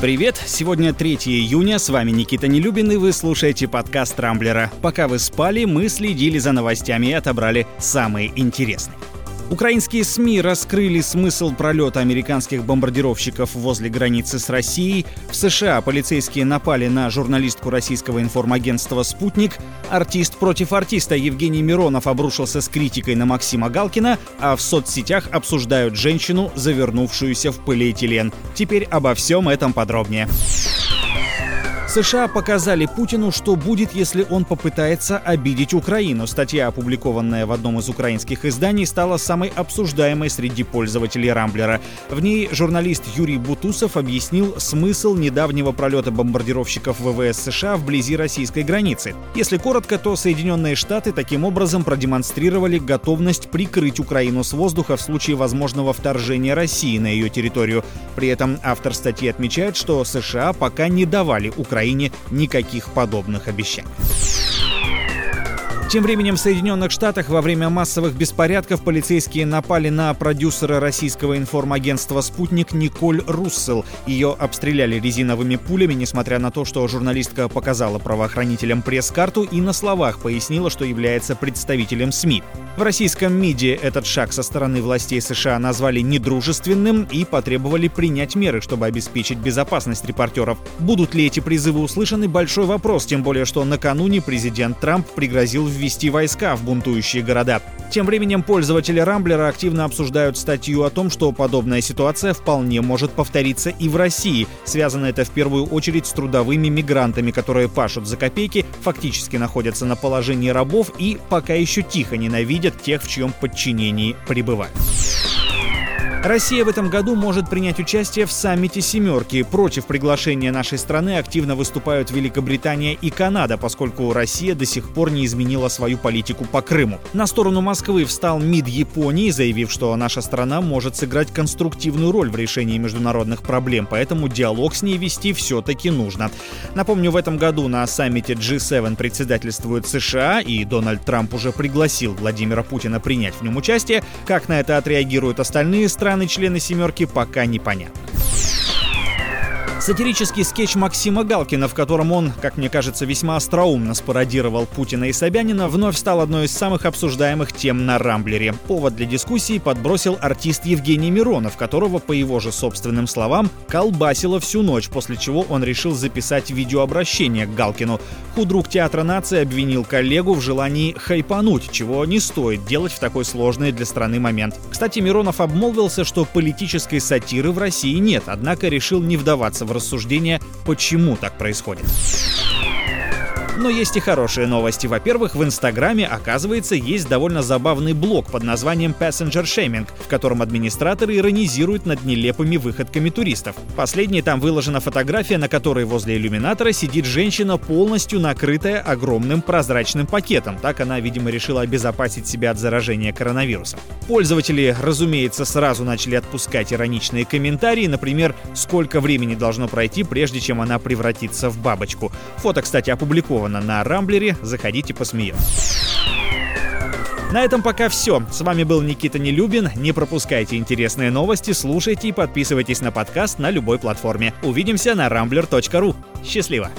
Привет! Сегодня 3 июня, с вами Никита Нелюбин, и вы слушаете подкаст Рамблера. Пока вы спали, мы следили за новостями и отобрали самые интересные. Украинские СМИ раскрыли смысл пролета американских бомбардировщиков возле границы с Россией. В США полицейские напали на журналистку российского информагентства «Спутник». Артист против артиста Евгений Миронов обрушился с критикой на Максима Галкина, а в соцсетях обсуждают женщину, завернувшуюся в полиэтилен. Теперь обо всем этом подробнее. США показали Путину, что будет, если он попытается обидеть Украину. Статья, опубликованная в одном из украинских изданий, стала самой обсуждаемой среди пользователей Рамблера. В ней журналист Юрий Бутусов объяснил смысл недавнего пролета бомбардировщиков ВВС США вблизи российской границы. Если коротко, то Соединенные Штаты таким образом продемонстрировали готовность прикрыть Украину с воздуха в случае возможного вторжения России на ее территорию. При этом автор статьи отмечает, что США пока не давали Украине никаких подобных обещаний. Тем временем в Соединенных Штатах во время массовых беспорядков полицейские напали на продюсера российского информагентства «Спутник» Николь Руссел. Ее обстреляли резиновыми пулями, несмотря на то, что журналистка показала правоохранителям пресс-карту и на словах пояснила, что является представителем СМИ. В российском МИДе этот шаг со стороны властей США назвали недружественным и потребовали принять меры, чтобы обеспечить безопасность репортеров. Будут ли эти призывы услышаны – большой вопрос, тем более, что накануне президент Трамп пригрозил ввести войска в бунтующие города. Тем временем пользователи Рамблера активно обсуждают статью о том, что подобная ситуация вполне может повториться и в России. Связано это в первую очередь с трудовыми мигрантами, которые пашут за копейки, фактически находятся на положении рабов и пока еще тихо ненавидят тех, в чьем подчинении пребывают. Россия в этом году может принять участие в саммите «семерки». Против приглашения нашей страны активно выступают Великобритания и Канада, поскольку Россия до сих пор не изменила свою политику по Крыму. На сторону Москвы встал МИД Японии, заявив, что наша страна может сыграть конструктивную роль в решении международных проблем, поэтому диалог с ней вести все-таки нужно. Напомню, в этом году на саммите G7 председательствует США, и Дональд Трамп уже пригласил Владимира Путина принять в нем участие. Как на это отреагируют остальные страны, страны-члены «семерки» пока непонятно. Сатирический скетч Максима Галкина, в котором он, как мне кажется, весьма остроумно спародировал Путина и Собянина, вновь стал одной из самых обсуждаемых тем на Рамблере. Повод для дискуссии подбросил артист Евгений Миронов, которого, по его же собственным словам, колбасило всю ночь, после чего он решил записать видеообращение к Галкину. Худрук театра нации обвинил коллегу в желании хайпануть, чего не стоит делать в такой сложный для страны момент. Кстати, Миронов обмолвился, что политической сатиры в России нет, однако решил не вдаваться в рассуждения, почему так происходит. Но есть и хорошие новости. Во-первых, в Инстаграме, оказывается, есть довольно забавный блог под названием Passenger Shaming, в котором администраторы иронизируют над нелепыми выходками туристов. Последней там выложена фотография, на которой возле иллюминатора сидит женщина, полностью накрытая огромным прозрачным пакетом. Так она, видимо, решила обезопасить себя от заражения коронавирусом. Пользователи, разумеется, сразу начали отпускать ироничные комментарии, например, сколько времени должно пройти, прежде чем она превратится в бабочку. Фото, кстати, опубликовано опубликовано на Рамблере. Заходите посмеемся. На этом пока все. С вами был Никита Нелюбин. Не пропускайте интересные новости, слушайте и подписывайтесь на подкаст на любой платформе. Увидимся на rambler.ru. Счастливо!